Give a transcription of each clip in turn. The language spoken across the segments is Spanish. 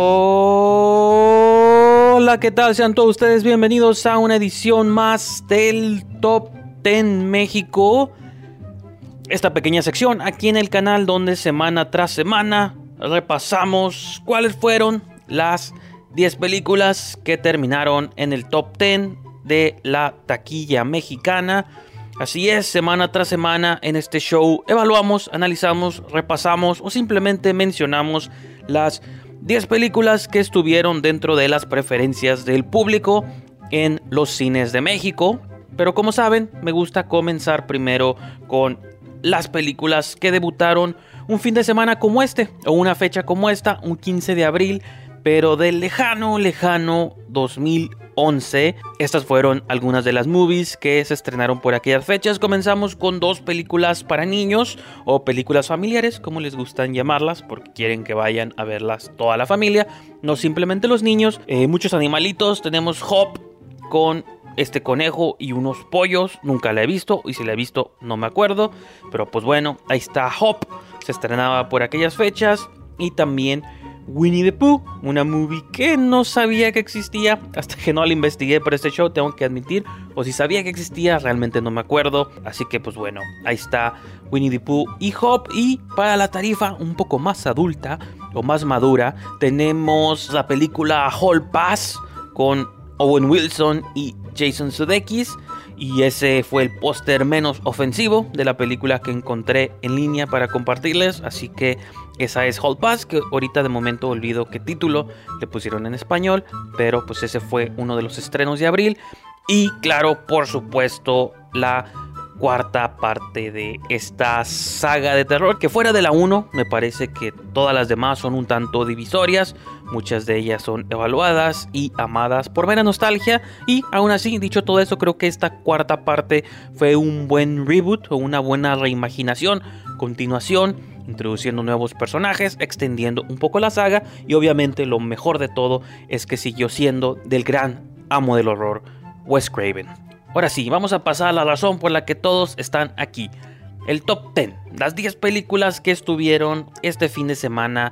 Hola, ¿qué tal? Sean todos ustedes bienvenidos a una edición más del Top 10 México. Esta pequeña sección aquí en el canal donde semana tras semana repasamos cuáles fueron las 10 películas que terminaron en el top 10 de la taquilla mexicana. Así es, semana tras semana en este show evaluamos, analizamos, repasamos o simplemente mencionamos las 10 películas que estuvieron dentro de las preferencias del público en los cines de México. Pero como saben, me gusta comenzar primero con las películas que debutaron un fin de semana como este, o una fecha como esta, un 15 de abril, pero del lejano, lejano 2011. Estas fueron algunas de las movies que se estrenaron por aquellas fechas. Comenzamos con dos películas para niños o películas familiares, como les gustan llamarlas, porque quieren que vayan a verlas toda la familia, no simplemente los niños. Eh, muchos animalitos, tenemos Hop con este conejo y unos pollos. Nunca la he visto y si la he visto no me acuerdo. Pero pues bueno, ahí está Hop. Se estrenaba por aquellas fechas. Y también Winnie the Pooh, una movie que no sabía que existía hasta que no la investigué por este show, tengo que admitir, o si sabía que existía, realmente no me acuerdo, así que pues bueno, ahí está Winnie the Pooh y Hop y para la tarifa un poco más adulta o más madura, tenemos la película Hall Pass con Owen Wilson y Jason Sudeikis y ese fue el póster menos ofensivo de la película que encontré en línea para compartirles. Así que esa es Hall Pass, que ahorita de momento olvido qué título le pusieron en español. Pero pues ese fue uno de los estrenos de abril. Y claro, por supuesto, la cuarta parte de esta saga de terror, que fuera de la 1, me parece que todas las demás son un tanto divisorias, muchas de ellas son evaluadas y amadas por mera nostalgia, y aún así, dicho todo eso, creo que esta cuarta parte fue un buen reboot o una buena reimaginación, continuación, introduciendo nuevos personajes, extendiendo un poco la saga, y obviamente lo mejor de todo es que siguió siendo del gran amo del horror, Wes Craven. Ahora sí, vamos a pasar a la razón por la que todos están aquí. El top 10, las 10 películas que estuvieron este fin de semana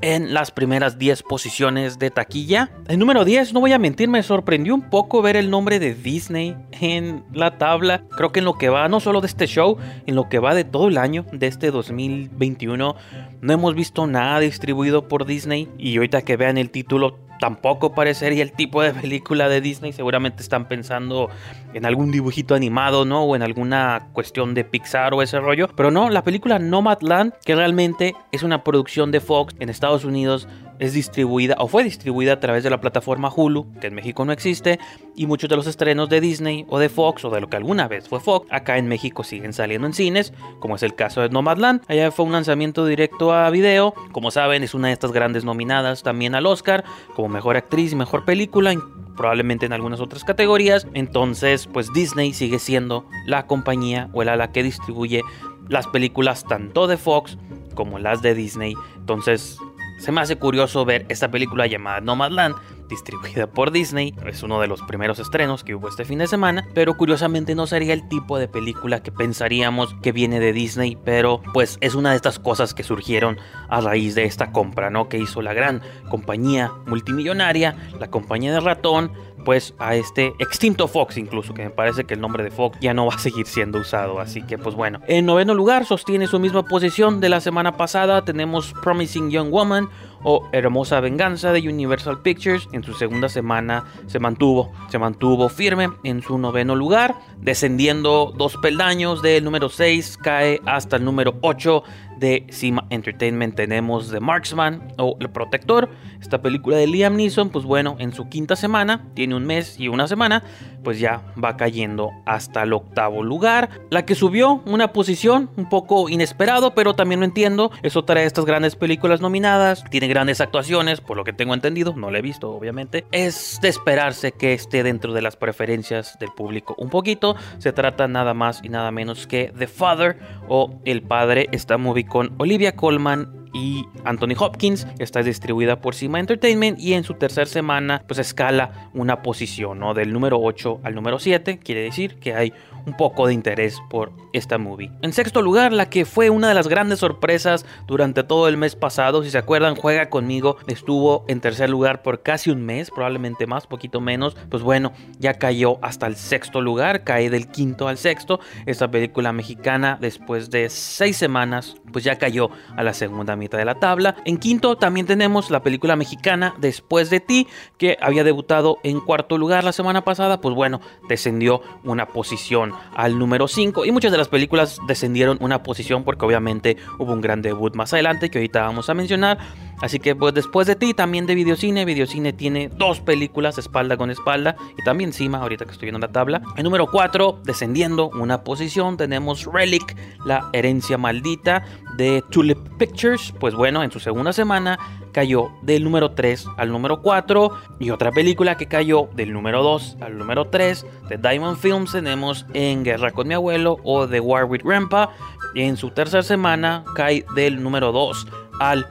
en las primeras 10 posiciones de taquilla. El número 10, no voy a mentir, me sorprendió un poco ver el nombre de Disney en la tabla. Creo que en lo que va, no solo de este show, en lo que va de todo el año de este 2021, no hemos visto nada distribuido por Disney. Y ahorita que vean el título, tampoco parecería el tipo de película de Disney. Seguramente están pensando en algún dibujito animado, ¿no? O en alguna cuestión de Pixar o ese rollo. Pero no, la película Nomadland, que realmente es una producción de Fox en Estados Unidos, es distribuida o fue distribuida a través de la plataforma Hulu, que en México no existe, y muchos de los estrenos de Disney o de Fox o de lo que alguna vez fue Fox, acá en México siguen saliendo en cines, como es el caso de Nomadland. Allá fue un lanzamiento directo a video, como saben es una de estas grandes nominadas también al Oscar, como mejor actriz y mejor película, probablemente en algunas otras categorías. Entonces, pues Disney sigue siendo la compañía o el ala que distribuye las películas tanto de Fox como las de Disney. Entonces, se me hace curioso ver esta película llamada Nomadland, distribuida por Disney. Es uno de los primeros estrenos que hubo este fin de semana, pero curiosamente no sería el tipo de película que pensaríamos que viene de Disney, pero pues es una de estas cosas que surgieron a raíz de esta compra, ¿no? Que hizo la gran compañía multimillonaria, la compañía de ratón, pues a este extinto Fox incluso, que me parece que el nombre de Fox ya no va a seguir siendo usado, así que pues bueno. En noveno lugar sostiene su misma posición de la semana pasada, tenemos Promising Young Woman o Hermosa Venganza de Universal Pictures. En su segunda semana se mantuvo, se mantuvo firme en su noveno lugar, descendiendo dos peldaños del número 6, cae hasta el número 8 de Cima Entertainment tenemos The Marksman o El Protector. Esta película de Liam Neeson, pues bueno, en su quinta semana, tiene un mes y una semana, pues ya va cayendo hasta el octavo lugar. La que subió una posición un poco inesperado, pero también lo entiendo. Es otra de estas grandes películas nominadas. Tiene grandes actuaciones, por lo que tengo entendido. No la he visto, obviamente. Es de esperarse que esté dentro de las preferencias del público un poquito. Se trata nada más y nada menos que The Father o El Padre. Esta movie con Olivia Colman y Anthony Hopkins. Está distribuida por Cima Entertainment y en su tercera semana pues escala una posición, ¿no? Del número 8 al número 7. Quiere decir que hay un poco de interés por esta movie. En sexto lugar, la que fue una de las grandes sorpresas durante todo el mes pasado, si se acuerdan, Juega conmigo, estuvo en tercer lugar por casi un mes, probablemente más, poquito menos, pues bueno, ya cayó hasta el sexto lugar, cae del quinto al sexto, esta película mexicana después de seis semanas, pues ya cayó a la segunda mitad de la tabla. En quinto también tenemos la película mexicana Después de ti, que había debutado en cuarto lugar la semana pasada, pues bueno, descendió una posición al número 5 y muchas de las películas descendieron una posición porque obviamente hubo un gran debut más adelante que ahorita vamos a mencionar. Así que pues después de ti también de Videocine, Videocine tiene dos películas espalda con espalda y también encima ahorita que estoy viendo la tabla. En número 4 descendiendo una posición tenemos Relic, la herencia maldita de Tulip Pictures. Pues bueno, en su segunda semana cayó del número 3 al número 4 y otra película que cayó del número 2 al número 3 de Diamond Films tenemos En Guerra con mi abuelo o The War with Grandpa en su tercera semana cae del número 2 al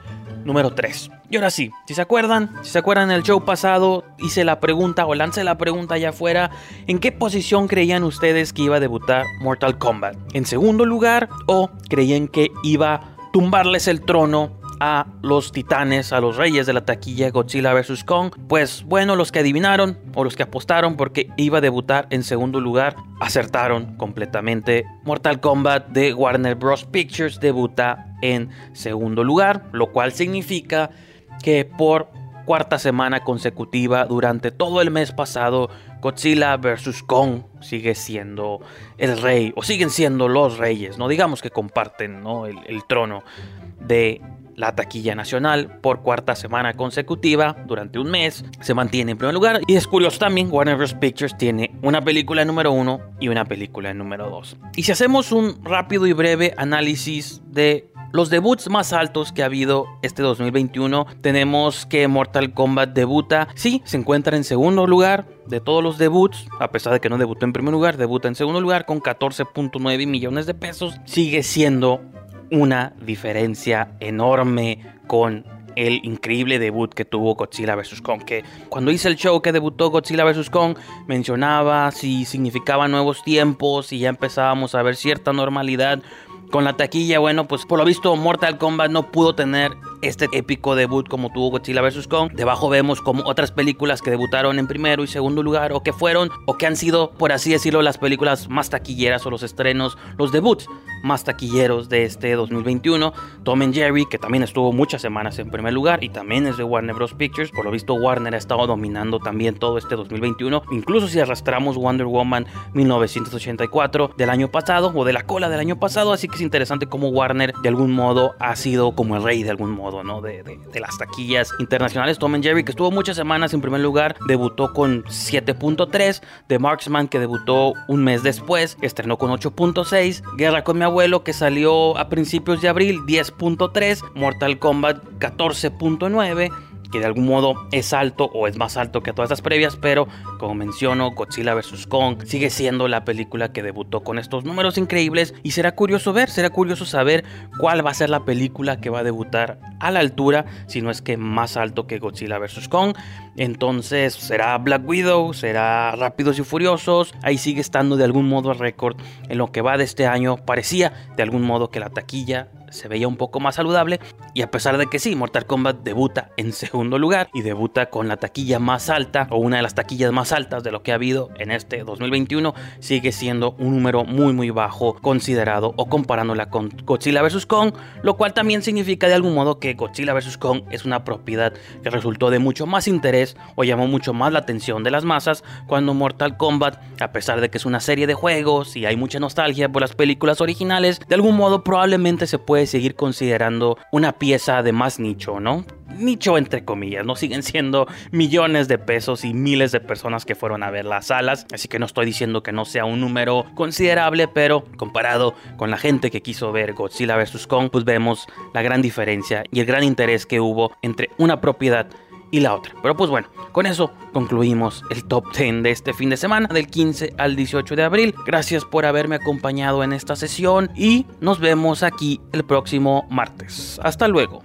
número 3. Y ahora sí, si se acuerdan, si se acuerdan el show pasado, hice la pregunta o lancé la pregunta allá afuera, ¿en qué posición creían ustedes que iba a debutar Mortal Kombat? ¿En segundo lugar o creían que iba a tumbarles el trono a los titanes, a los reyes de la taquilla Godzilla vs. Kong. Pues bueno, los que adivinaron o los que apostaron porque iba a debutar en segundo lugar, acertaron completamente. Mortal Kombat de Warner Bros. Pictures debuta en segundo lugar, lo cual significa que por cuarta semana consecutiva durante todo el mes pasado, Godzilla vs. Kong sigue siendo el rey, o siguen siendo los reyes, no digamos que comparten ¿no? el, el trono de la taquilla nacional por cuarta semana consecutiva durante un mes. Se mantiene en primer lugar. Y es curioso también, Warner Bros. Pictures tiene una película número uno y una película número dos. Y si hacemos un rápido y breve análisis de los debuts más altos que ha habido este 2021, tenemos que Mortal Kombat debuta, sí, se encuentra en segundo lugar de todos los debuts, a pesar de que no debutó en primer lugar, debuta en segundo lugar con 14.9 millones de pesos, sigue siendo una diferencia enorme con el increíble debut que tuvo Godzilla vs. Kong. Que cuando hice el show que debutó Godzilla vs. Kong, mencionaba si significaba nuevos tiempos y ya empezábamos a ver cierta normalidad con la taquilla. Bueno, pues por lo visto, Mortal Kombat no pudo tener este épico debut como tuvo Godzilla vs. Kong. Debajo vemos como otras películas que debutaron en primero y segundo lugar o que fueron o que han sido, por así decirlo, las películas más taquilleras o los estrenos, los debuts más taquilleros de este 2021. Tom and Jerry, que también estuvo muchas semanas en primer lugar y también es de Warner Bros. Pictures. Por lo visto, Warner ha estado dominando también todo este 2021. Incluso si arrastramos Wonder Woman 1984 del año pasado o de la cola del año pasado. Así que es interesante cómo Warner de algún modo ha sido como el rey de algún modo ¿no? De, las taquillas internacionales. Tom and Jerry, que estuvo muchas semanas en primer lugar, debutó con 7.3. The Marksman, que debutó un mes después, estrenó con 8.6. Guerra con mi abuelo, que salió a principios de abril, 10.3. Mortal Kombat, 14.9 que de algún modo es alto o es más alto que todas las previas, pero como menciono, Godzilla vs. Kong sigue siendo la película que debutó con estos números increíbles y será curioso ver, será curioso saber cuál va a ser la película que va a debutar a la altura, si no es que más alto que Godzilla vs. Kong. Entonces será Black Widow, será Rápidos y Furiosos, ahí sigue estando de algún modo el récord en lo que va de este año. Parecía de algún modo que la taquilla se veía un poco más saludable y a pesar de que sí, Mortal Kombat debuta en segundo lugar y debuta con la taquilla más alta o una de las taquillas más altas de lo que ha habido en este 2021, sigue siendo un número muy muy bajo considerado o comparándola con Godzilla vs. Kong, lo cual también significa de algún modo que Godzilla vs. Kong es una propiedad que resultó de mucho más interés o llamó mucho más la atención de las masas cuando Mortal Kombat, a pesar de que es una serie de juegos y hay mucha nostalgia por las películas originales, de algún modo probablemente se seguir considerando una pieza de más nicho, ¿no? Nicho entre comillas, no siguen siendo millones de pesos y miles de personas que fueron a ver las salas, así que no estoy diciendo que no sea un número considerable, pero comparado con la gente que quiso ver Godzilla vs. Kong, pues vemos la gran diferencia y el gran interés que hubo entre una propiedad y la otra. Pero pues bueno, con eso concluimos el top 10 de este fin de semana, del 15 al 18 de abril. Gracias por haberme acompañado en esta sesión y nos vemos aquí el próximo martes. Hasta luego.